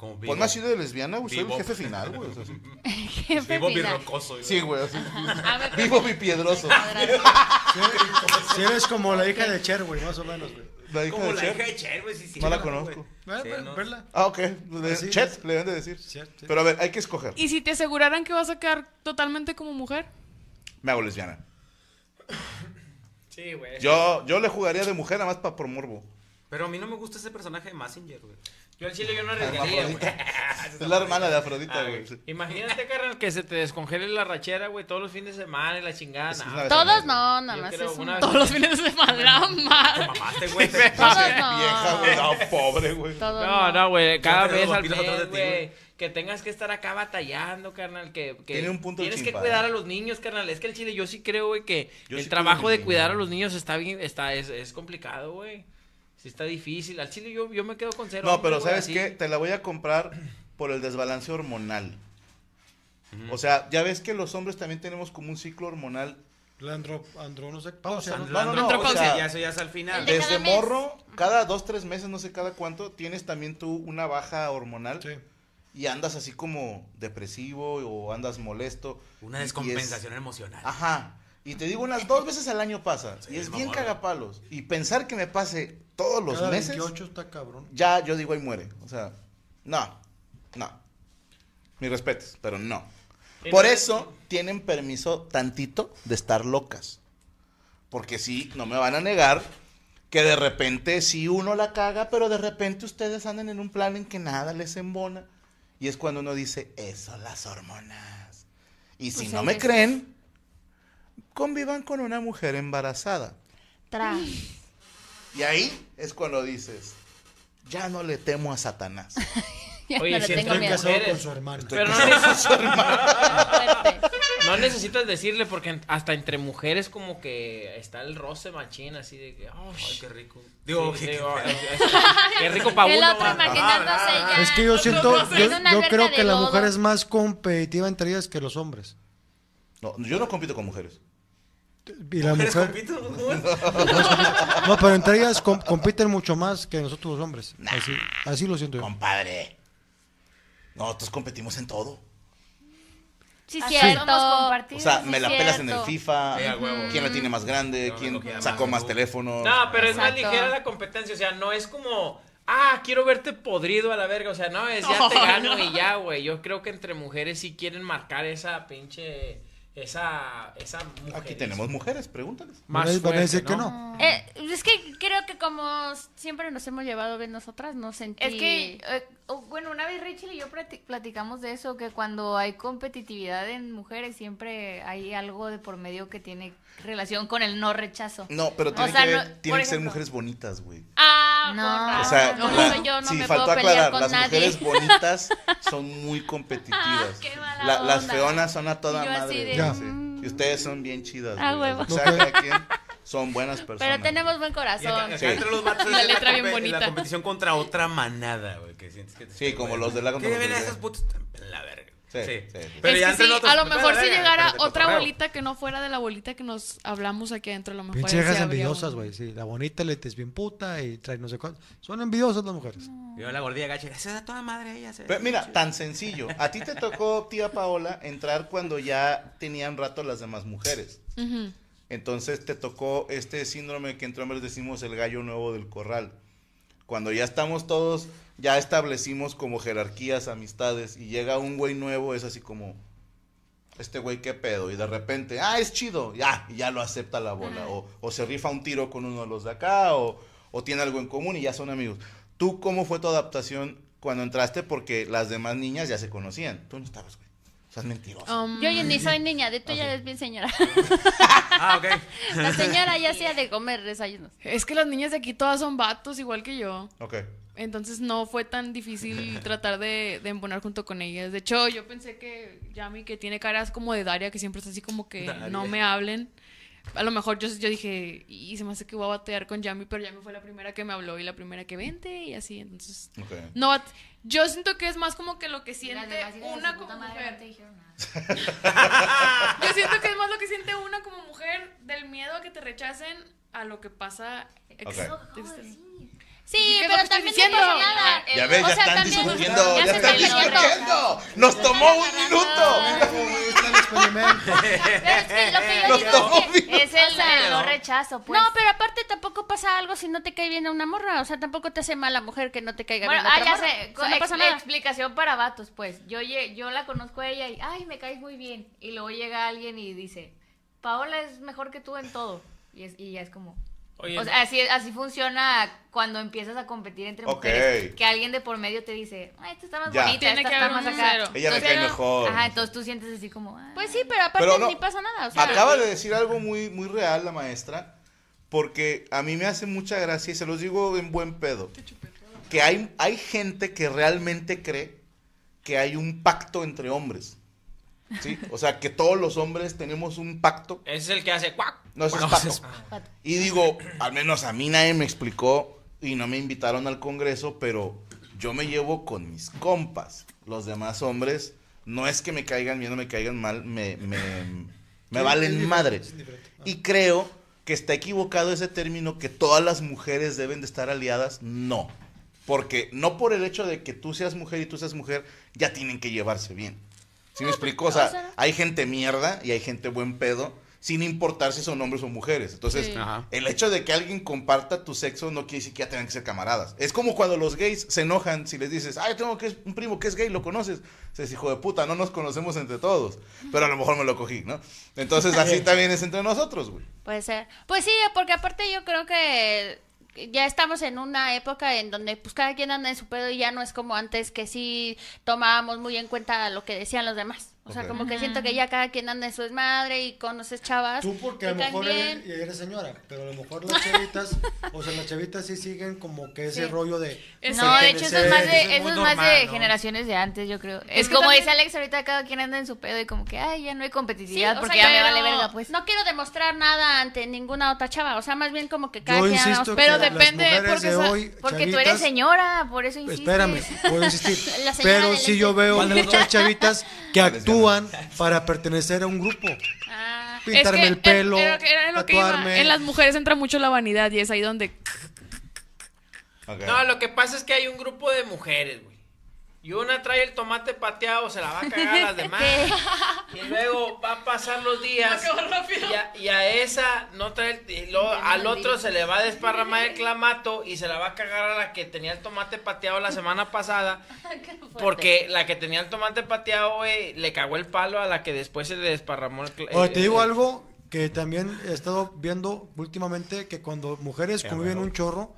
Como Pues más sido de lesbiana, güey. Soy el Vivo. jefe final, güey. o sea, sí. Jefe Vivo final. birrocoso. güey. Sí, güey. así. Vivo mi piedroso. Si eres como la hija de Cher, güey, más o menos, güey. La hija Como de la Cher. hija de Cher, güey. Sí, sí, No la conozco. Sí, no. verla. Ah, ok. De- Así Chet, es. le deben de decir. Chet, sí. Pero a ver, hay que escoger. ¿Y si te aseguraran que vas a quedar totalmente como mujer? Me hago lesbiana. Sí, güey. Yo, yo le jugaría de mujer nada más para por morbo. Pero a mí no me gusta ese personaje de Massinger, güey. Yo al chile yo no arriesgaría, güey. Es la hermana de Afrodita, Ah, güey. Imagínate, carnal, que se te descongele la rachera, güey, todos los fines de semana y la chingada. Todos no, nada más creo es una un... vez- Todos los fines de semana, madre. mamaste, güey. te- Todos güey. no. Vieja, güey. No, pobre, güey. No, no, güey, cada vez al mes, güey. Que tengas que estar acá batallando, carnal. Que, que Tiene un punto Tienes que cuidar a los niños, carnal. Es que el chile, yo sí creo, güey, que Yo el sí trabajo de cuidar a los niños está bien, está, es, es complicado, güey. Sí está difícil. Al chile yo, yo me quedo con cero. No, pero ¿sabes así. qué? Te la voy a comprar por el desbalance hormonal. O sea, ya ves que los hombres también tenemos como un ciclo hormonal. La andro, andro, no sé, pausa, ¿no? No, no, no, Andropausia, o sea, ya eso ya es al final. De Desde morro, cada dos, tres meses, no sé cada cuánto, tienes también tú una baja hormonal Sí. y andas así como depresivo o andas molesto. Una descompensación es- emocional. Ajá. Y te digo, unas dos veces al año pasa. Sí, y es bien cagapalos. Y pensar que me pase todos los Cada meses, 28 está cabrón. ya yo digo, ahí muere. O sea, no, no. Mis respetos, pero no. Por eso tienen permiso tantito de estar locas. Porque sí, no me van a negar que de repente sí uno la caga, pero de repente ustedes andan en un plan en que nada les embona. Y es cuando uno dice, eso las hormonas. Y si Pues no hay me creen, convivan con una mujer embarazada. Tras. Y ahí es cuando dices, ya no le temo a Satanás. Oye, no si tengo Estoy miedo. casado con su hermana. Pero no, necesitas decirle porque hasta entre mujeres como que está el roce machín así de que... oh, Ay, qué rico. Digo, sí, qué- rico pa' El uno. otro imaginándose ya. Es que yo siento, en yo, creo que la lodo. mujer es más competitiva entre ellas que los hombres. No, yo no compito con mujeres. Y la ¿Mujeres mujer, no, pero entre ellas com- compiten mucho más que nosotros los hombres. Así, así lo siento yo. Compadre. Nosotros competimos en todo. Sí, Así cierto. O sea, sí, me la pelas en el. FIFA. Sí. ¿Quién la tiene más grande? ¿Quién sacó más, teléfonos? No, pero es más ligera la competencia, o sea, no es como, ah, quiero verte podrido a la verga, o sea, no, es ya te No, gano no. y ya, güey. Yo creo que entre mujeres sí quieren marcar esa pinche, esa, esa mujer. Aquí tenemos mujeres, pregúntales. más Van a- van a fuerte, decir que no. Eh, es que creo que como siempre nos hemos llevado bien nosotras, no sentí... Es que, eh, oh, bueno, una vez Rachel y yo plati- platicamos de eso, que cuando hay competitividad en mujeres siempre hay algo de por medio que tiene relación con el no rechazo. No, pero O tienen sea, que, no- tienen que ser mujeres bonitas, güey. Ah, No. por O sea, razón. la- No, yo no sí, me faltó puedo aclarar, con las nadie. mujeres bonitas son muy competitivas. Ah, qué mala La- las feonas son a toda Y madre. de, güey, Ya. sí. Y ustedes son bien chidas. Ah, huevo. O sea, cada quien son buenas personas. Pero tenemos buen Y acá, corazón. acá Sí. entre los La letra bien bonita. La competición contra otra manada, güey. Que sientes que te Sí, como los de la Que ven contra- esas putas. La verga. Sí, Sí. sí, sí. Pero Es ya sí, a lo me mejor si llegara otra cotorreo. bolita que no fuera de la bolita que nos hablamos aquí adentro, a lo mejor. Pinche viejas envidiosas, güey. Sí, la bonita le es bien puta y trae no sé cuánto. Son envidiosas las mujeres. Yo la gordilla gacha. Esa es toda madre ella. se- Pero mira, tan sencillo. A ti te tocó, tía Paola, entrar cuando ya tenían rato las demás mujeres. Entonces te tocó este síndrome que entre hombres decimos el gallo nuevo del corral. Cuando ya estamos todos, ya establecimos como jerarquías, amistades, y llega un güey nuevo, es así como, este güey qué pedo, y de repente, ah, es chido, ya, y ya lo acepta la bola, o, o se rifa un tiro con uno de los de acá, o, o tiene algo en común y ya son amigos. ¿Tú cómo fue tu adaptación cuando entraste? Porque las demás niñas ya se conocían. Tú no estabas, güey. O sea, es mentiroso. Um, Yo ya ni soy niña, de tú ya eres bien señora. Ah, ok. La señora ya hacía de comer desayunos. Es que las niñas de aquí todas son vatos, igual que yo. Ok. Entonces no fue tan difícil tratar de, de embonar junto con ellas. De hecho, yo pensé que Yami, que tiene caras como de Daria, que siempre es así como que Daria. no me hablen. A lo mejor yo, yo dije, y se me hace que voy a batear con Yami, pero Yami fue la primera que me habló y la primera que vente y así. Entonces, Ok. no, yo siento que es más como que lo que siente una como mujer. Yo siento que es más lo que siente una como mujer del miedo a que te rechacen a lo que pasa. ex- Ok. externo. Sí, ¿Qué es lo pero también no diciendo? pasa nada. Ya El- ves, o ya sea, están discutiendo, ya, están discutiendo. Nos tomó un minuto. Está el experimento. Pero es que lo que yo Nos digo tomó es que minuto. es el, O sea, no no. rechazo, pues. No, pero aparte tampoco pasa algo si no te cae bien a una morra. O sea, tampoco te hace mala mujer que no te caiga Bueno, bien a ah, ya morra. sé. O sea, no ex- pasa nada. Explicación para vatos, pues. Yo, lle- yo la conozco a ella y, ay, me caes muy bien. Y luego llega alguien y dice, Paola es mejor que tú en todo. Y, es, y ya es como... Oye, o sea, así, así funciona cuando empiezas a competir entre mujeres. Que alguien de por medio te dice, ay, esta está más Ya. bonita, Tiene esta que está haber más acá. cero. Ella me Entonces, cae mejor. Ajá, entonces tú sientes así como... "Ah". Pues sí, pero aparte Pero no, ni pasa nada. O sea, Acaba de decir algo muy, muy real la maestra, porque a mí me hace mucha gracia y se los digo en buen pedo. Que hay, hay gente que realmente cree que hay un pacto entre hombres. ¿Sí? O sea, que todos los hombres tenemos un pacto. Ese es el que hace cuac. No, ese es No, pato. ese es- Y digo, al menos a mí nadie me explicó y no me invitaron al congreso, pero yo me llevo con mis compas. Los demás hombres, no es que me caigan bien o me caigan mal, me, me, valen madre. Y creo que está equivocado ese término que todas las mujeres deben de estar aliadas. No. Porque no por el hecho de que tú seas mujer y tú seas mujer, ya tienen que llevarse bien. ¿Sí me explico? O sea, hay gente mierda y hay gente buen pedo, sin importar si son hombres o mujeres. Entonces, Sí. El hecho de que alguien comparta tu sexo no quiere decir que ya tengan que ser camaradas. Es como cuando los gays se enojan si les dices, ay, tengo que es un primo que es gay, ¿lo conoces? Se dice, hijo de puta, no nos conocemos entre todos. Pero a lo mejor me lo cogí, ¿no? Entonces, así también es entre nosotros, güey. Puede ser. Pues sí, porque aparte yo creo que ya estamos en una época en donde pues cada quien anda en su pedo y ya no es como antes que sí tomábamos muy en cuenta lo que decían los demás. O sea, como que siento que ya cada quien anda en su desmadre y conoces chavas. Tú porque a lo mejor eres, eres señora, pero a lo mejor las chavitas, o sea, las chavitas sí siguen como que ese Sí. rollo de... No, de hecho, eso es más de, eso es eso más de ¿no? generaciones de antes, yo creo. Es, que como también- dice Alex, ahorita cada quien anda en su pedo y como que, ay, ya no hay competitividad porque sea, ya me vale verga, pues. No quiero demostrar nada ante ninguna otra chava. O sea, más bien como que cada Yo quien insisto pero que depende, porque de esa- hoy, Porque tú eres señora, por eso insistes. Espérame, puedo insistir. La señora Pero sí yo veo ¿Cuál de los muchas chavitas que actúan para pertenecer a un grupo. Ah, Pintarme Es que el pelo, era- era lo que iba. En las mujeres entra mucho la vanidad y es ahí donde. No, lo que pasa es que hay un grupo de mujeres, güey. Y una trae el tomate pateado, se la va a cagar a las demás. y luego va a pasar los días. Y a, y a esa no trae el- y luego al otro se le va a desparramar el clamato y se la va a cagar a la que tenía el tomate pateado la semana pasada. Porque la que tenía el tomate pateado, güey, le cagó el palo a la que después se le desparramó el cla- Oye, te digo el- algo que también he estado viendo últimamente, que cuando mujeres conviven un chorro,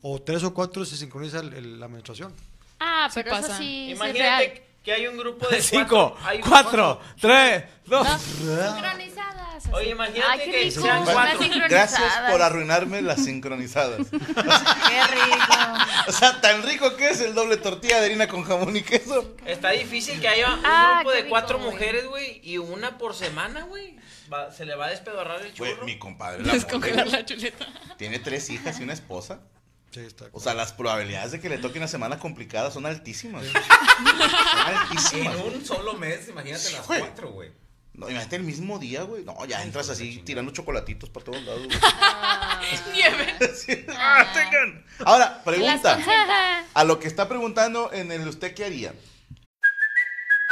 o tres o cuatro, se sincroniza el- el- la menstruación. Ah, Sí pero eso pasa. sí, sí es Imagínate real. que hay un grupo de Cinco, cuatro- hay un- cuatro, tres, dos. Sincronizadas. así. Oye, imagínate Ay, qué que rico. sean cuatro. Gracias por arruinarme las sincronizadas. Qué rico. O sea, tan rico que es el doble tortilla de harina con jamón y queso. Está difícil que haya un Ah, grupo qué de rico, cuatro güey. mujeres, güey, y una por semana, güey. va- se le va a despedorrar el Güey, churro. mi compadre. la Descongelar la chuleta. Tiene tres hijas y una esposa. Sí, está. O sea, las probabilidades de que le toque una semana complicada son altísimas. Son altísimas. En un solo mes, imagínate las Güey. cuatro, güey. No, imagínate el mismo día, güey. No, ya entras así tirando chocolatitos para todos lados. güey. Nieve. Sí. Ah, tengan. Ahora, pregunta. A lo que está preguntando en el usted qué haría.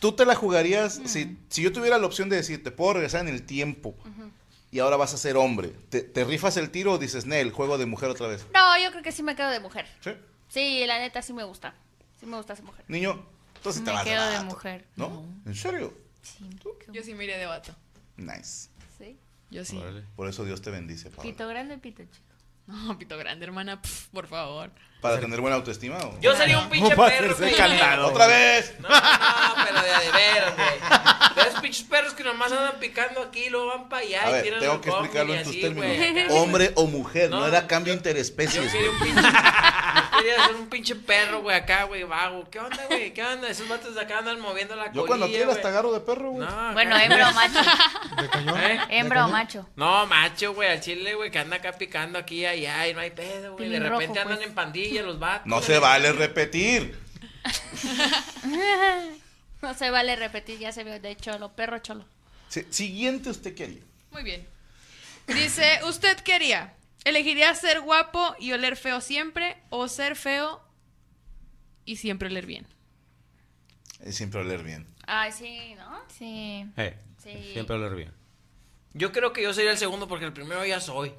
¿Tú te la jugarías si, si yo tuviera la opción de decir, te puedo regresar en el tiempo y ahora vas a ser hombre? ¿Te, te rifas el tiro o dices, Nel, juego de mujer otra vez? No, yo creo que sí me quedo de mujer. ¿Sí? Sí, la neta sí me gusta. Sí me gusta esa mujer. Niño, entonces te Me vas quedo de mujer. ¿No? ¿En serio? Yo sí me iré de vato. Nice. Sí. Yo sí. Por eso Dios te bendice, Pablo. Pito grande, pito chico. No, pito grande, hermana, pf, por favor. Para tener buena autoestima. ¿o? Yo sería un pinche perro, güey. ¡Otra vez! No, no, no, pero de, de veras, güey. De esos pinches perros que nomás andan picando aquí y luego van para allá A y ver, tiran tengo el que explicarlo en tus así, términos. güey. Hombre o mujer, no, No, era cambio Yo interespecies. quería un güey. pinche. Quería ser un pinche perro, güey, acá, güey, vago. ¿Qué onda, güey? ¿Qué onda? Esos vatos de acá andan moviendo la Yo cuando colilla, quieras güey. te agarro de perro, güey. No, Bueno, hembra o macho. ¿De cañón? ¿Eh? Hembra o macho. No, macho, güey, al chile, güey, que anda acá picando aquí y allá y no hay pedo, güey. De repente rojo, andan pues. en pandilla los vatos. No se vale repetir. No se vale repetir, ya se vio de cholo, perro cholo. Sí, Siguiente, ¿usted qué haría? Muy bien. Dice, ¿usted qué haría? ¿Elegiría ser guapo y oler feo siempre o ser feo y siempre oler bien? Es siempre oler bien. Ay, sí, ¿no? Sí. Eh, Sí. Siempre oler bien. Yo creo que yo sería el segundo porque el primero ya soy.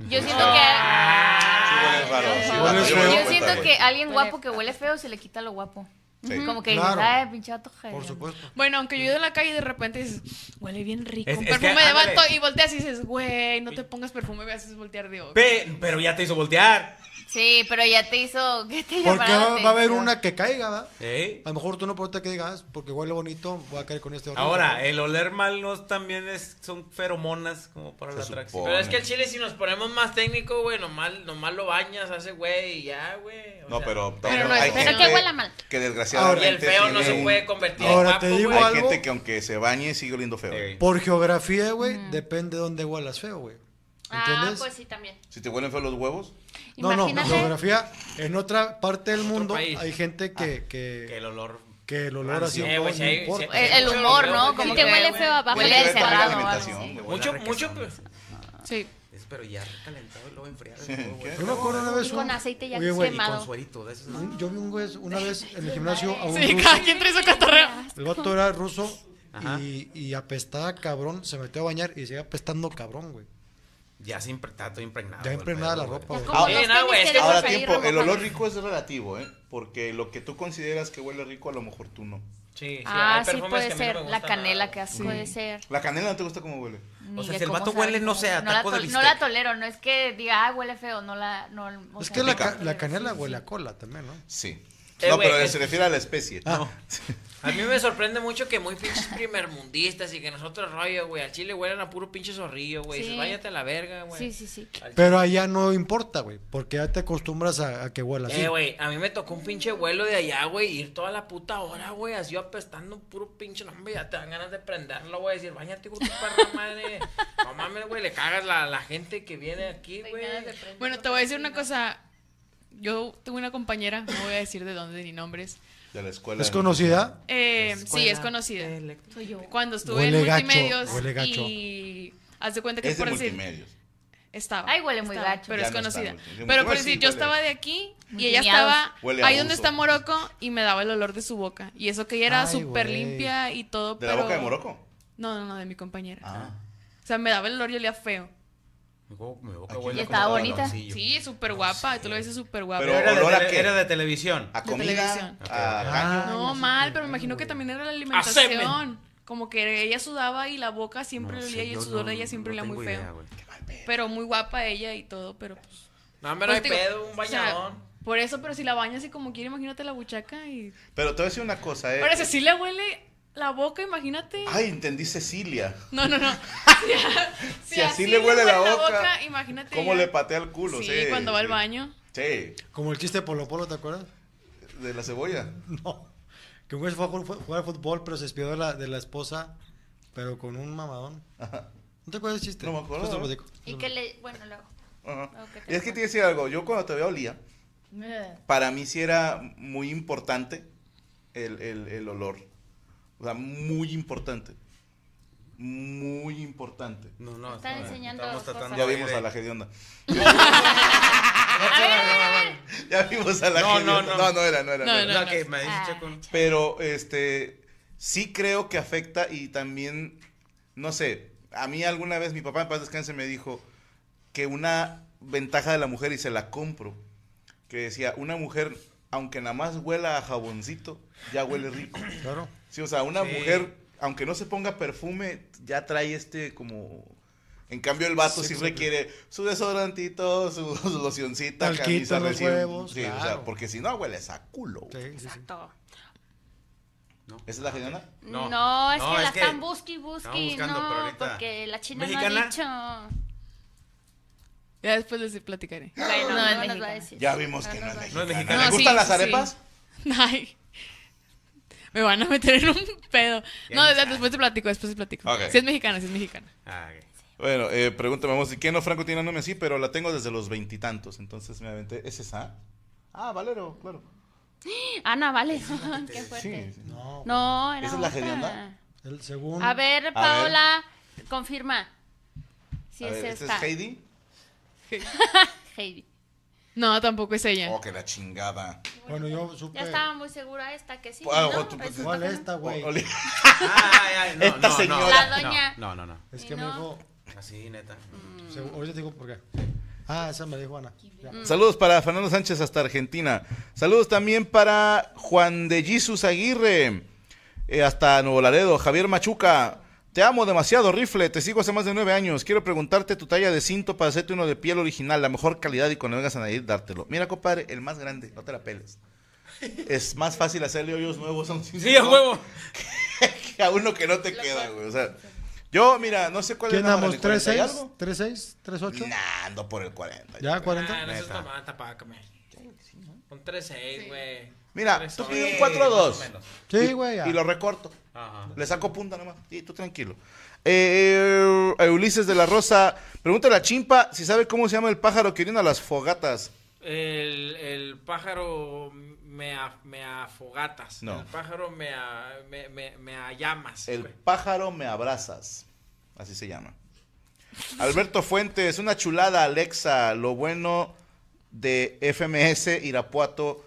Yo siento Sí huele raro, sí, Huele yo siento que alguien guapo que huele feo se le quita lo guapo. Sí. Como que Claro. dices, ay, pinche vato Por jodido". supuesto. Bueno, aunque yo he ido en la calle y de repente dices, huele bien rico. Es- un es que, perfume de vato y volteas y dices, güey, no te pongas perfume, me haces voltear de ojo. Pe- pero ya te hizo voltear. Sí, pero ya te hizo. ¿Qué te Porque llamará la va, va a haber una que caiga, ¿verdad? ¿Eh? A lo mejor tú no importa que digas, porque huele bonito, voy a caer con este horrible. Ahora, el oler mal no también es, son feromonas como para Se la atracción. Pero es que el chile, si nos ponemos más técnico, güey, nomás, nomás lo bañas ese güey y ya, güey. No, sea, pero, Pero no hay pero gente que huela mal. Que desgraciadamente Y el feo no se puede convertir Ahora, en te guapo, digo güey. Hay algo. gente que aunque se bañe sigue oliendo feo. Por geografía, güey, depende de dónde huelas feo, güey. Ah, pues sí, también. Si te huelen feo los huevos, no, no, Imagínate. geografía. En otra parte del mundo país. hay gente que, Que el olor. que el olor así Eh, no. El, humor, ¿no? Como Te que huele feo abajo. Huele tiene que ver con la encerrado. o algo alimentación, así. güey. Mucho, mucho, pues. Sí. Es pero ya recalentado y luego enfriado. Yo me acuerdo una vez Y con un- aceite ya Oye, quemado. Con suerito, de esos. un- yo vi un güey una vez en el gimnasio a un Sí, ruso. cada quien trae su cotorreo. El vato era ruso y, y apestaba cabrón, se metió a bañar y seguía apestando cabrón, güey. Ya se impre- está todo impregnado. Ya impregnada pedo, la ropa. Como no, tenis güey, que ahora tiempo, el olor rico es relativo, ¿eh? Porque lo que tú consideras que huele rico, a lo mejor tú no. Sí, sí, Ah, sí puede que no ser. La canela nada, que hace. Puede ser. La canela no te gusta cómo huele. Ni O sea, si el vato huele, no cómo- sé, a no la, taco de tol- no la tolero, no es que diga, ah, huele feo, no la. No, o Es sea, que la, la canela huele a cola también, ¿no? Sí. Eh, no, pero es- se refiere a la especie. Ah. A mí me sorprende mucho que muy pinches primermundistas y que nosotros rollo, güey, al chile huelen a puro pinche zorrillo, güey. Sí. Váyate a la verga, güey. Sí, sí, sí. Al Pero allá no importa, güey, porque ya te acostumbras a, a que huela así. Eh, güey, a mí me tocó un pinche vuelo de allá, güey, ir toda la puta hora, güey, así apestando puro pinche, no, hombre, ya te dan ganas de prenderlo, güey, decir, bañate con tu perra madre. No mames, güey, le cagas la, la gente que viene aquí, güey. Bueno, te voy a decir una cosa. Yo tuve una compañera, no voy a decir de dónde ni nombres. De la escuela. ¿Es conocida? Eh, sí, es conocida. Soy yo. Cuando estuve Huele en gacho, multimedios huele gacho. y haz de cuenta que Es de por decir multimedios. estaba. Ay, huele muy estaba, gacho. Pero Ya es no está conocida. Pero por sí decir, yo huele. estaba de aquí y ella estaba ahí donde está Morocco y me daba el olor de su boca. Y eso que ella era súper limpia y todo, ¿De pero... la boca de Morocco? No, no, no, de mi compañera. Ah. O sea, me daba el olor y olía feo. Mi bo- mi boca Aquí huele Y estaba bonita. Sí, súper guapa. Y tú lo dices súper guapa. Pero- de, ¿olor a qué? era de televisión. ¿A De comida? televisión. ¿A caño? No, mal, pero me imagino que también era la alimentación. como que ella sudaba y la boca siempre No le olía y el sudor no- de ella siempre no olía muy feo. Pero muy guapa ella y todo, pero pues. No, hay pues, digo, pedo, un o sea, bañadón. por eso, pero si la bañas así como quiere, imagínate la buchaca y. Pero te voy a decir una cosa, ¿eh? Ahora, si le huele la boca, imagínate. Ay, entendí Cecilia. No, no, no. Si, Si así le huele la boca, imagínate. ¿Cómo ya. le patea el culo? Sí, Sí, cuando va al baño. Sí, Como el chiste de Polo Polo, ¿te acuerdas? de la cebolla. No. Que un güey fue a ju- fue a jugar fútbol, pero se despidió de la, de la esposa, pero con un mamadón. Ajá. ¿No te acuerdas del chiste? No me acuerdo. Te lo. Y que le. Bueno, luego. Ajá. Y es que te iba a decir algo. Yo cuando te veo olía, para mí sí era muy importante el, el, el olor. O sea, muy importante. Muy importante. No, no. Están está- enseñando estamos cosas. tratando Ya vimos a la hedionda. Ya vimos a la No, no, hedionda. no. No, no era, no era. No, no no. No, me Ah, Checo. Pero, este, sí creo que afecta y también, no sé, a mí alguna vez mi papá en paz descanse me dijo que una ventaja de la mujer, y se la compro, que decía, una mujer, aunque nada más huela a jaboncito, ya huele rico. Claro. Sí, o sea, una Sí. mujer, aunque no se ponga perfume, ya trae este como... En cambio, el vato sí, requiere su desodorantito, su, su locioncita, Talquito camisa los recién- huevos, Sí, o sea, porque si no, hueles a culo. Sí. Exacto. ¿Esa es la hedionda? No. No, es No, que es la que están busqui, busqui. no, pero porque la china no ¿Mexicana? ha dicho. Ya después les platicaré. Bueno, No, no, es nos va a mexicana. decir. Ya vimos No que no es es mexicana. mexicana. ¿Le No, gustan sí, las sí. arepas? Ay. Me van a meter en un pedo. Ya No, después te platico, después te platico. Ok. Si es mexicana, si es mexicana. Ah, ok. Bueno, eh, pregúntame, vamos, ¿quién no Franco tiene nombre así? Pero la tengo desde los veintitantos, entonces me aventé. ¿Es esa? Ah, Valero, claro. Ana, vale. Qué Sí, fuerte. sí. No. No, era ¿Esa es la otra. hedionda? El segundo. A ver, Paola, confirma. Si A es ver, ¿esta esta. es Heidi? Heidi. No, tampoco es ella. Oh, que la chingada. Bueno, yo supe. Ya estaba muy segura esta que sí. Ah, ¿no? tú- Resulta ¿Cuál que es no. esta, güey? Ay, ay, no, Esta no, señora. no. La doña. No, no, no. Es ¿Y que me dijo. Así, neta. segu- Ahorita te digo por qué. Ah, esa me dijo Ana. Ya. Saludos para Fernando Sánchez hasta Argentina. Saludos también para Juan de Jesus Aguirre. eh, hasta Nuevo Laredo. Javier Machuca. Te amo demasiado, rifle. Te sigo hace más de nueve años. Quiero preguntarte tu talla de cinto para hacerte uno de piel original, la mejor calidad y cuando vengas a Nayarit dártelo. Mira, compadre, el más grande. No te la peles. Es más fácil hacerle hoyos nuevos a un cinturón Sí, a huevo. que a uno que no te queda, güey. O sea, yo, mira, no sé cuál ¿Quién es la damos? ¿el 40 y ¿3-6? algo? ¿3-6? ¿3-8? Nah, ando por el 40. ¿Ya? Ah, ¿40? no seas Neta. mamá, tapácame. Un 3-6, güey. Mira, tú pides un 4-2. más o menos. Sí, güey. Y lo recorto. Ajá. Le saco punta nomás. Y tú tranquilo. Eh, eh, Ulises de la Rosa. Pregúntale a Chimpa si sabe cómo se llama el pájaro que orina las fogatas. El, el pájaro me, a- me afogatas. No. El pájaro me, a- me, me, me a llamas. El pájaro me abrazas. Así se llama. Alberto Fuentes, una chulada, Alexa. Lo bueno de FMS Irapuato.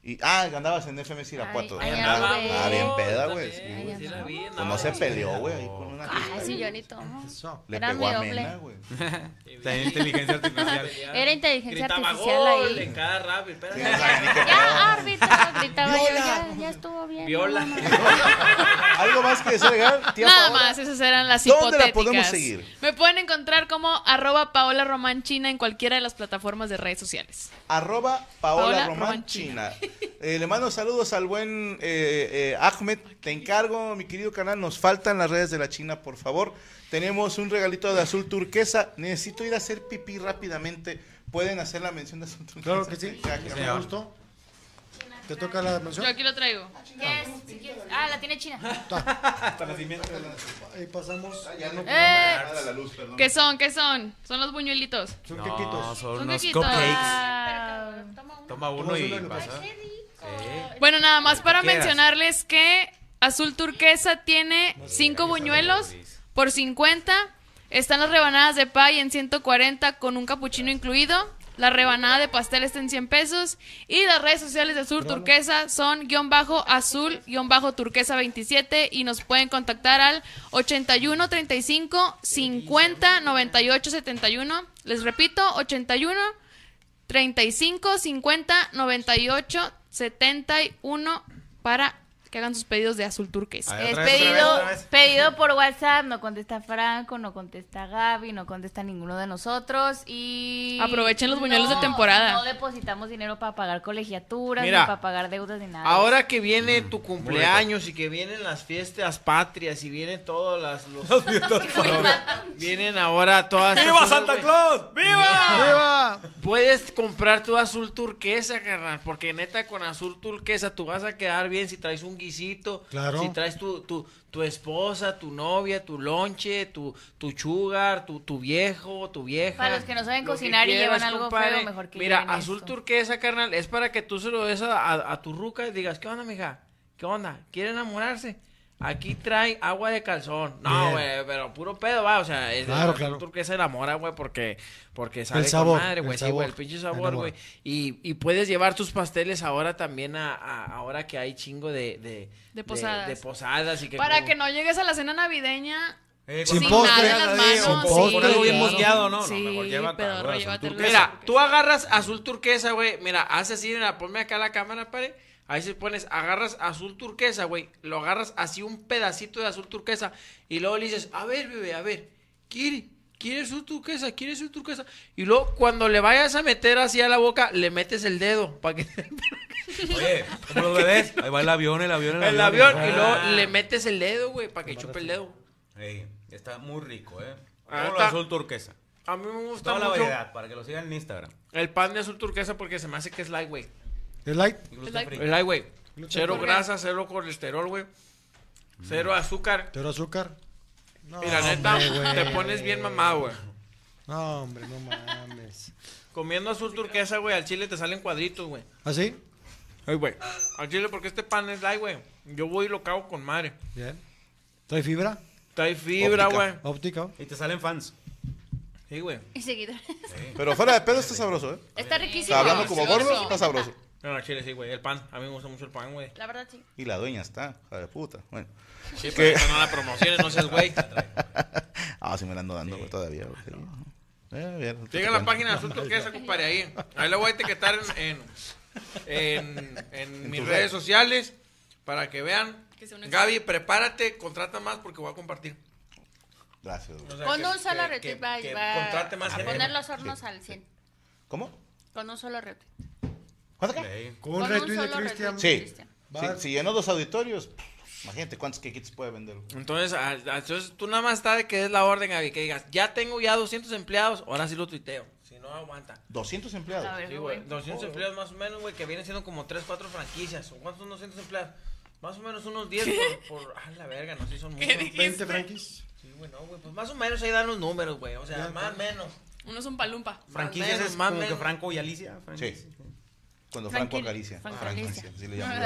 Y, ah, andabas en FMS Irapuato. Ay, Andaba- ah, bien peda, güey. también, sí, Pues no se peleó, güey. ahí con una Ay, sí, yo ni tomo. Le Era pegó a. Mena, güey. En inteligencia artificial. Era inteligencia Gritaba artificial gol ahí. en cada rap. espérate. Sí, no. Ya, árbitro, gritaba yo. Viola. Ya, ya estuvo bien. Viola. no. ¿Algo más que desagregar? Tía Nada Paola? más, esas eran las ¿Dónde hipotéticas. la podemos seguir? Me pueden encontrar como arroba Paola Román China en cualquiera de las plataformas de redes sociales. Arroba Paola, Paola Román Román China. Eh, le mando saludos al buen eh, eh, Ahmed. Te encargo, mi querido canal. Nos faltan las redes de la China, por favor. Tenemos un regalito de azul turquesa. Necesito ir a hacer pipí rápidamente. ¿Pueden hacer la mención de azul turquesa? Claro que sí. Ya, que- Con señor. gusto. ¿Te toca la mención? Yo aquí lo traigo. Yes, si quieres. Ah, la tiene China. Ahí pasamos. Ya no Eh. nada la luz, perdón. ¿Qué son? ¿Qué son? Son los buñuelitos. Son No, quequitos. son Son unos quequitos. cupcakes. Ah, Toma uno y uno y lo pasa. Bueno, nada más para quieras. mencionarles que Azul Turquesa tiene 5 buñuelos por 50. Están las rebanadas de pay en 140 con un capuchino incluido. La rebanada de pastel está en 100 pesos. Y las redes sociales de Azul Turquesa son guion bajo azul guion bajo turquesa 27. Y nos pueden contactar al 81 35 50 98 71. Les repito, 81 35 50 98 71 para que hagan sus pedidos de azul turquesa. Es pedido, pedido por WhatsApp, no contesta Franco, no contesta Gaby, no contesta ninguno de nosotros y... Aprovechen los buñuelos de temporada. No depositamos dinero para pagar colegiaturas, Mira, ni para pagar deudas, ni nada. Ahora que viene tu cumpleaños y que vienen las fiestas patrias y vienen todas las los, vienen ahora todas ¡Viva Santa. Claus! ¡Viva! Puedes comprar tu azul turquesa, carnal, porque neta con azul turquesa tú vas a quedar bien si traes un guisito, Claro. si traes tu, tu, tu esposa, tu novia, tu lonche, tu, tu sugar, tu, tu viejo, tu vieja. Para los que no saben cocinar y llevan algo compadre. feo, mejor que Mira, azul esto. turquesa, carnal, es para que tú se lo des a, a- a tu ruca y digas, ¿qué onda, mija? ¿Qué onda? ¿Quiere enamorarse? Aquí trae agua de calzón. No, güey, pero puro pedo, va. O sea, es Claro, el azul claro. turquesa enamora, güey, porque, porque sabe con sabor, madre, el güey. Sí, sabor. güey, el pinche sabor, güey. Y, y puedes llevar tus pasteles ahora también a, a- ahora que hay chingo de... De, De posadas. De, posadas y que... Para como- que no llegues a la cena navideña Eh, sin Sin postre, nada en las manos. sin postre, sí. con algo bien mosqueado, ¿no? No, Sí, mejor lleva pedorro, azul turquesa. Mira, tú agarras azul turquesa, güey. Mira, haces así, mira, ponme acá la cámara, pare. Ahí se pones, agarras azul turquesa, güey. Lo agarras así un pedacito de azul turquesa. Y luego le dices, a ver, bebé, a ver. ¿Quiere? ¿Quiere azul turquesa? ¿Quiere azul turquesa? Y luego, cuando le vayas a meter así a la boca, le metes el dedo. Para que... Oye, como los bebés. Ahí va el avión, el avión, el, el avión. Y luego Ah. le metes el dedo, güey, para que chupe el dedo. Ey, está muy rico, ¿eh? Ah, Todo lo está- azul turquesa. A mí me gusta Toda la mucho variedad, para que lo sigan en Instagram. el pan de azul turquesa porque se me hace que es light, güey. ¿Es light? El light, güey. Cero grasa, cero colesterol, güey. Cero azúcar. ¿Pero azúcar? No, Mira, neta, hombre, te pones bien mamado, güey. No, hombre, no mames. Comiendo azul turquesa, güey, al chile te salen cuadritos, güey. ¿Así? Ay, güey. Al chile porque este pan es light, güey. Yo voy y lo cago con madre. Bien. ¿Trae fibra? Trae fibra, güey. Óptica. Y te salen fans. Sí, güey. Y seguidores. Pero fuera de pedo está sabroso, ¿eh? Está riquísimo. hablando como Sí, gordo, sí. está sabroso. No, al chile sí, güey. El pan. A mí me gusta mucho el pan, güey. La verdad, sí. Y la dueña está, hija de puta. Bueno. Sí, ¿Qué? pero eso no la promociones, no seas güey. Ah, sí me la ando dando, güey, todavía. güey. Eh, bien, Sigue la bueno. página de azul turquesa, compadre, ahí. Ahí la voy a etiquetar en, en, en, en mis redes sociales para que vean. Que Gaby, prepárate, contrata más porque voy a compartir. Gracias, güey. O sea, Con que- un solo que- retweet que- va, que va contrate más a gente. poner los hornos al 100. ¿Cómo? Con un solo retweet. ¿Cuánto? Ey. Con un retweet de Cristian. Sí. Sí, Si llenó dos auditorios, pff, imagínate cuántos quequitos puede vender. Entonces, a- a- entonces tú nada más está de que des la orden, Gaby, que digas, ya tengo ya 200 empleados, ahora sí lo tuiteo. Si no, aguanta. 200 empleados. Ver, Sí, güey. güey. 200 empleados más o menos, güey, que vienen siendo como 3, 4 franquicias. ¿O ¿Cuántos son 200 empleados? Más o menos unos 10 por, por... Ah, la verga, no sé si son muchos. 20 franquis. Sí, güey, no, güey. Pues más o menos ahí dan los números, güey. O sea, más o menos. Uno es un palumpa. Franquicias menos, es más como que menos. Franco y Alicia. Sí. Cuando Franco Franqui- acaricia. Franco Francia, acaricia. sí le llamo yo.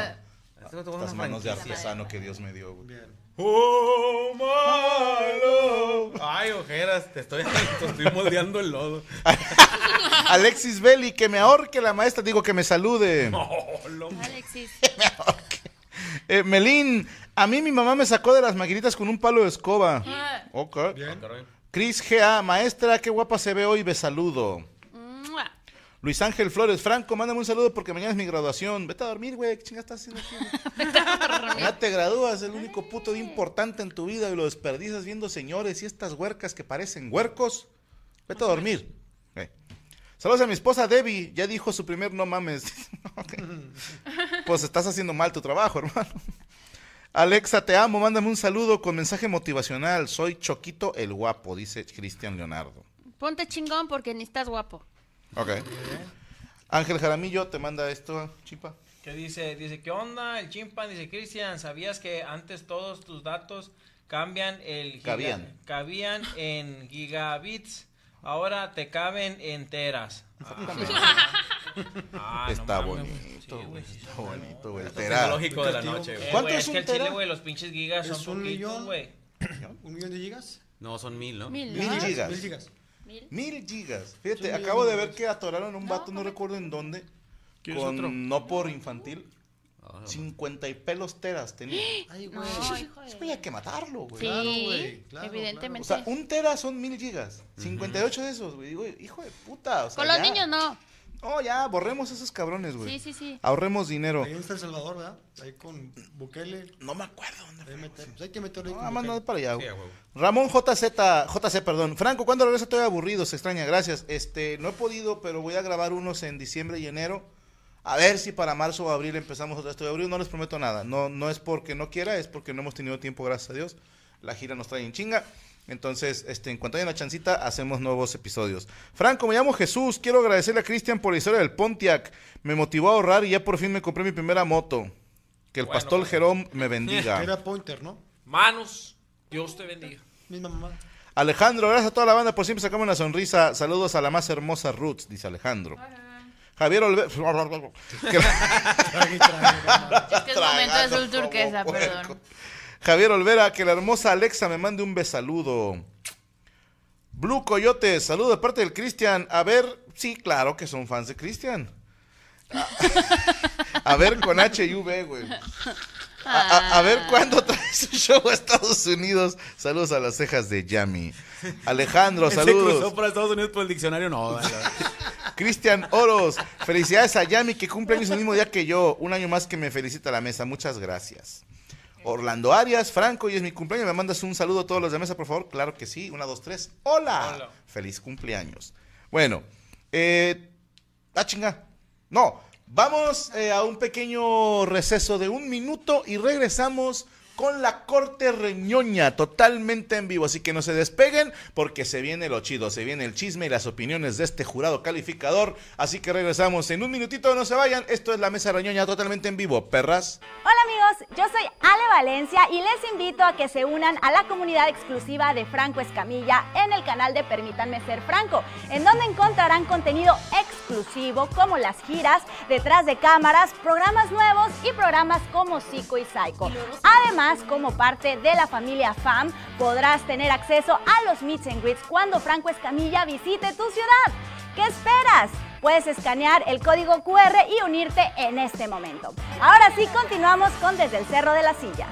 Estas manos de artesano que Dios me dio, güey. Bien. ¡Oh, malo! Ay, ojeras, te estoy, te estoy moldeando el lodo. Alexis Belli, que me ahorque la maestra, digo que me salude. Oh, lo- Alexis. Eh, Melín, a mí mi mamá me sacó de las maquinitas con un palo de escoba. Ok. Bien. Cris G.A., maestra, qué guapa se ve hoy, me saludo. Mua. Luis Ángel Flores, Franco, mándame un saludo porque mañana es mi graduación. Vete a dormir, güey, ¿qué chingas estás haciendo aquí? Ya te gradúas, el único puto día importante en tu vida y lo desperdicias viendo señores y estas huercas que parecen huercos. Vete a dormir. Eh. Saludos a mi esposa Debbie, ya dijo su primer no mames. Pues estás haciendo mal tu trabajo, hermano. Alexa, te amo, mándame un saludo con mensaje motivacional. Soy Choquito el guapo, dice Cristian Leonardo. Ponte chingón porque ni estás guapo. Ok. Ángel Jaramillo te manda esto, chipa. ¿Qué dice? Dice, ¿qué onda? El chimpan dice, Cristian, ¿sabías que antes todos tus datos cambian el giga- Cabían. cabían en gigabits? Ahora te caben en teras. Ah, no Está mames, bonito, sí, güey. sí, Está bonito, güey. Esto Tera. tecnológico de la noche, Eh, güey. ¿Cuánto güey, es es un que el chile, tera? güey, los pinches gigas son un poquitos, millón. güey. ¿Un millón de gigas? No, son mil, ¿no? Mil, gigas. Mil gigas. Mil. Mil gigas. Fíjate, Son acabo de ver que atoraron a un No, vato, no recuerdo en dónde. ¿Quieres Con otro? no por infantil. Ah, 50 y pelos teras tenía. Ay, No, güey. hijo de- Eso había que matarlo, güey. Sí, Claro, güey, claro, O evidentemente. sea, un tera son mil gigas. 58 de esos, güey. Digo, hijo de puta. O sea, Con los ya. niños no. Oh, ya, borremos a esos cabrones, güey. Sí, sí, sí. Ahorremos dinero. Ahí está El Salvador, ¿verdad? Ahí con Bukele. No me acuerdo dónde fue. Pues hay que meterlo ahí No, con nada más no para allá, güey. Ramón JZ, JC, perdón. Franco, ¿cuándo regresa? Estoy aburrido, se extraña, gracias. Este, no he podido, pero voy a grabar unos en diciembre y enero. A ver si para marzo o abril empezamos otra vez. Estoy aburrido, no les prometo nada. No, no es porque no quiera, es porque no hemos tenido tiempo, gracias a Dios. La gira nos trae en chinga. Entonces, este, en cuanto haya una chancita, hacemos nuevos episodios. Franco, me llamo Jesús. Quiero agradecerle a Cristian por la historia del Pontiac. Me motivó a ahorrar y ya por fin me compré mi primera moto. Que el Bueno, pastor pues. Jerón me bendiga. Era Pointer, ¿no? Manos, Dios te bendiga. Misma mamá. Alejandro, gracias a toda la banda por siempre sacarme una sonrisa. Saludos a la más hermosa Roots, dice Alejandro. Javier Olvera. Es que es momento de azul turquesa, perdón. Javier Olvera, que la hermosa Alexa me mande un besaludo. Blue Coyote, saludo de parte del Cristian. A ver, sí, claro que son fans de Cristian. A, a ver con H y V, güey. A, a- a ver cuándo trae su show a Estados Unidos. Saludos a las cejas de Yami. Alejandro, Se saludos. cruzó para Estados Unidos por el diccionario, no. Cristian Oros, felicidades a Yami que cumple el mismo día que yo. Un año más que me felicita la mesa. Muchas gracias. Orlando Arias, Franco, y es mi cumpleaños. ¿Me mandas un saludo a todos los de mesa, por favor? Claro que sí. Una, dos, tres. ¡Hola! Hola. Feliz cumpleaños. Bueno, eh. Ah, chinga. No, vamos eh, a un pequeño receso de un minuto y regresamos con la corte reñoña totalmente en vivo. Así que no se despeguen porque se viene lo chido, se viene el chisme y las opiniones de este jurado calificador. Así que regresamos en un minutito, no se vayan. Esto es la mesa reñoña totalmente en vivo, perras. Hola amigos, yo soy Ale Valencia y les invito a que se unan a la comunidad exclusiva de Franco Escamilla en el canal de Permítanme Ser Franco, en donde encontrarán contenido exclusivo como las giras, detrás de cámaras, programas nuevos y programas como Psico y Psycho. Además, como parte de la familia FAM, podrás tener acceso a los meets and greets cuando Franco Escamilla visite tu ciudad. ¿Qué esperas? Puedes escanear el código QR y unirte en este momento. Ahora sí, continuamos con Desde el Cerro de la Silla.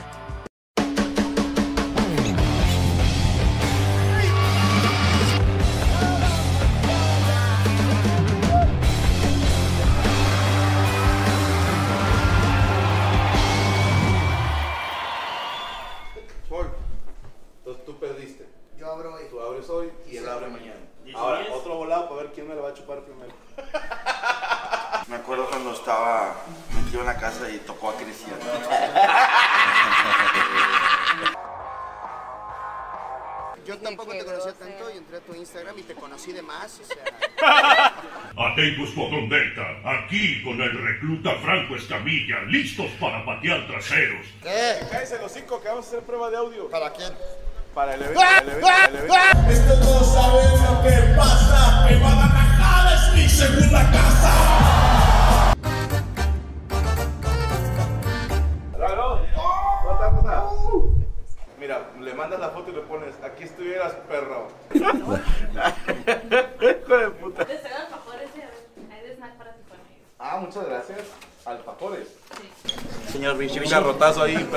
Atentos Cuadrón Delta, aquí con el recluta Franco Escamilla, listos para patear traseros. ¿Qué? Cállese los cinco que vamos a hacer prueba de audio. ¿Para quién? Para el evento. el evento, el evento. Estos no saben lo que pasa. Que Guadalajara es mi segunda casa. Mira, le mandas la foto y le pones, aquí estuvieras, perro. Hijo de puta. Ah, muchas gracias. Alfajores. Señor Richie. Un garrotazo ahí.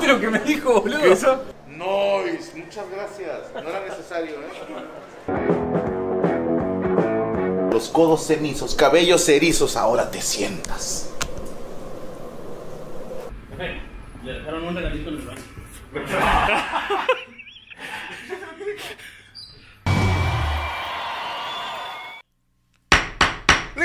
Pero que me dijo, boludo. ¿Qué hizo? Nois, muchas gracias. No era necesario, ¿eh? Los codos cenizos, cabellos erizos, ahora te sientas. Le dejaron un regalito en el baño.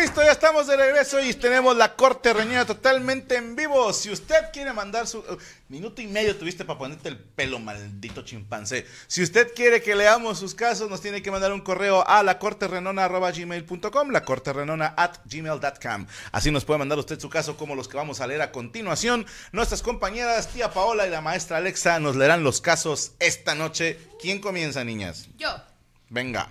Listo, ya estamos de regreso y tenemos la corte reñida totalmente en vivo. Si usted quiere mandar su... uh, minuto y medio tuviste para ponerte el pelo, maldito chimpancé. Si usted quiere que leamos sus casos, nos tiene que mandar un correo a la gmail.com, la at gmail.com. Así nos puede mandar usted su caso como los que vamos a leer a continuación. Nuestras compañeras, tía Paola y la maestra Alexa, nos leerán los casos esta noche. ¿Quién comienza, niñas? Yo. Venga.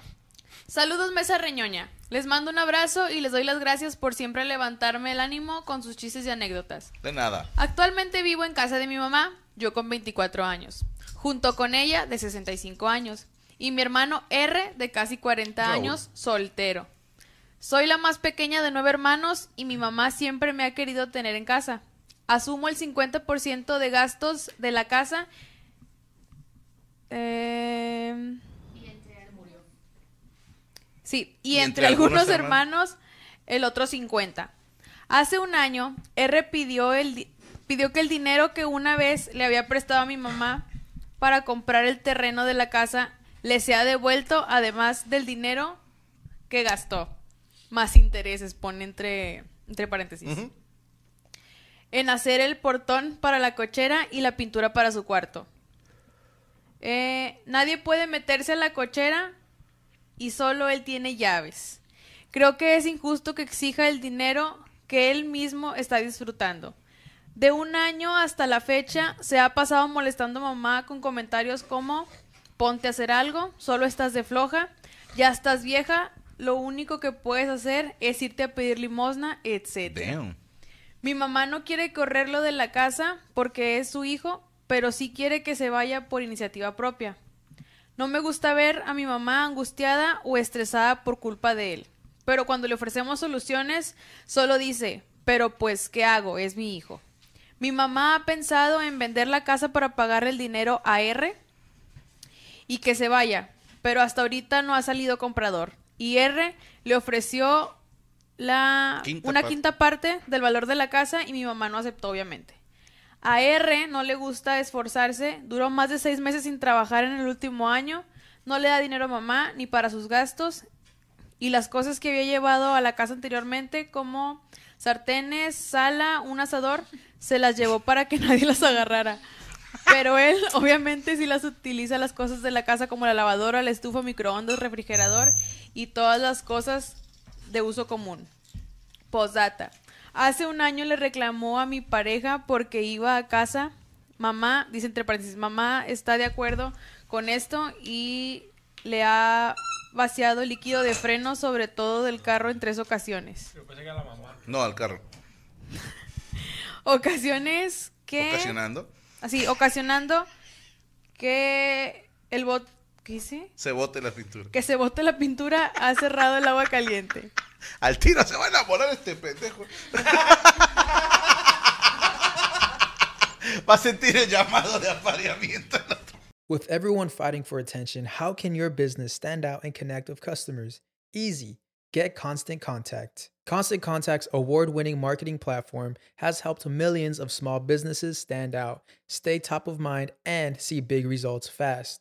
Saludos, Mesa Reñoña. Les mando un abrazo y les doy las gracias por siempre levantarme el ánimo con sus chistes y anécdotas. De nada. Actualmente vivo en casa de mi mamá, yo con 24 años, junto con ella de 65 años y mi hermano R de casi 40 Yo. años, soltero. Soy la más pequeña de nueve hermanos y mi mamá siempre me ha querido tener en casa. Asumo el 50% de gastos de la casa. Eh, Sí, y, entre, algunos, hermanos, el otro 50. Hace un año, R pidió, el, di- pidió que el dinero que una vez le había prestado a mi mamá para comprar el terreno de la casa le sea devuelto, además del dinero que gastó. Más intereses, pone entre, entre paréntesis. En hacer el portón para la cochera y la pintura para su cuarto. Eh, nadie puede meterse a la cochera y solo él tiene llaves. Creo que es injusto que exija el dinero que él mismo está disfrutando. De un año hasta la fecha se ha pasado molestando a mamá con comentarios como ponte a hacer algo, solo estás de floja, ya estás vieja, lo único que puedes hacer es irte a pedir limosna, etc. Mi mamá no quiere correrlo de la casa porque es su hijo, pero sí quiere que se vaya por iniciativa propia. No me gusta ver a mi mamá angustiada o estresada por culpa de él. Pero cuando le ofrecemos soluciones, solo dice, pero pues, ¿qué hago? Es mi hijo. Mi mamá ha pensado en vender la casa para pagarle el dinero a R y que se vaya, pero hasta ahorita no ha salido comprador. Y R le ofreció la, Quinta una parte. quinta parte del valor de la casa y mi mamá no aceptó, obviamente. A R no le gusta esforzarse, duró más de seis meses sin trabajar en el último año, no le da dinero a mamá ni para sus gastos y las cosas que había llevado a la casa anteriormente como sartenes, sala, un asador, se las llevó para que nadie las agarrara. Pero él, obviamente, sí las utiliza las cosas de la casa como la lavadora, la estufa, microondas, refrigerador y todas las cosas de uso común. Postdata. Hace un año le reclamó a mi pareja porque iba a casa. Mamá, dice entre paréntesis, mamá está de acuerdo con esto y le ha vaciado líquido de freno sobre todo del carro en tres ocasiones. Yo pensé que era la mamá. No, al carro. Ocasiones que... Ocasionando. Así, ocasionando que el bot... ¿Qué dice? Se bote la pintura. Que se bote la pintura ha cerrado el agua caliente. Al tiro se va a enamorar este pendejo. va a sentir el llamado de apareamiento. With everyone fighting for attention, how can your business stand out and connect with customers? Easy. Get Constant Contact. Constant Contact's award winning marketing platform has helped millions of small businesses stand out, stay top of mind, and see big results fast.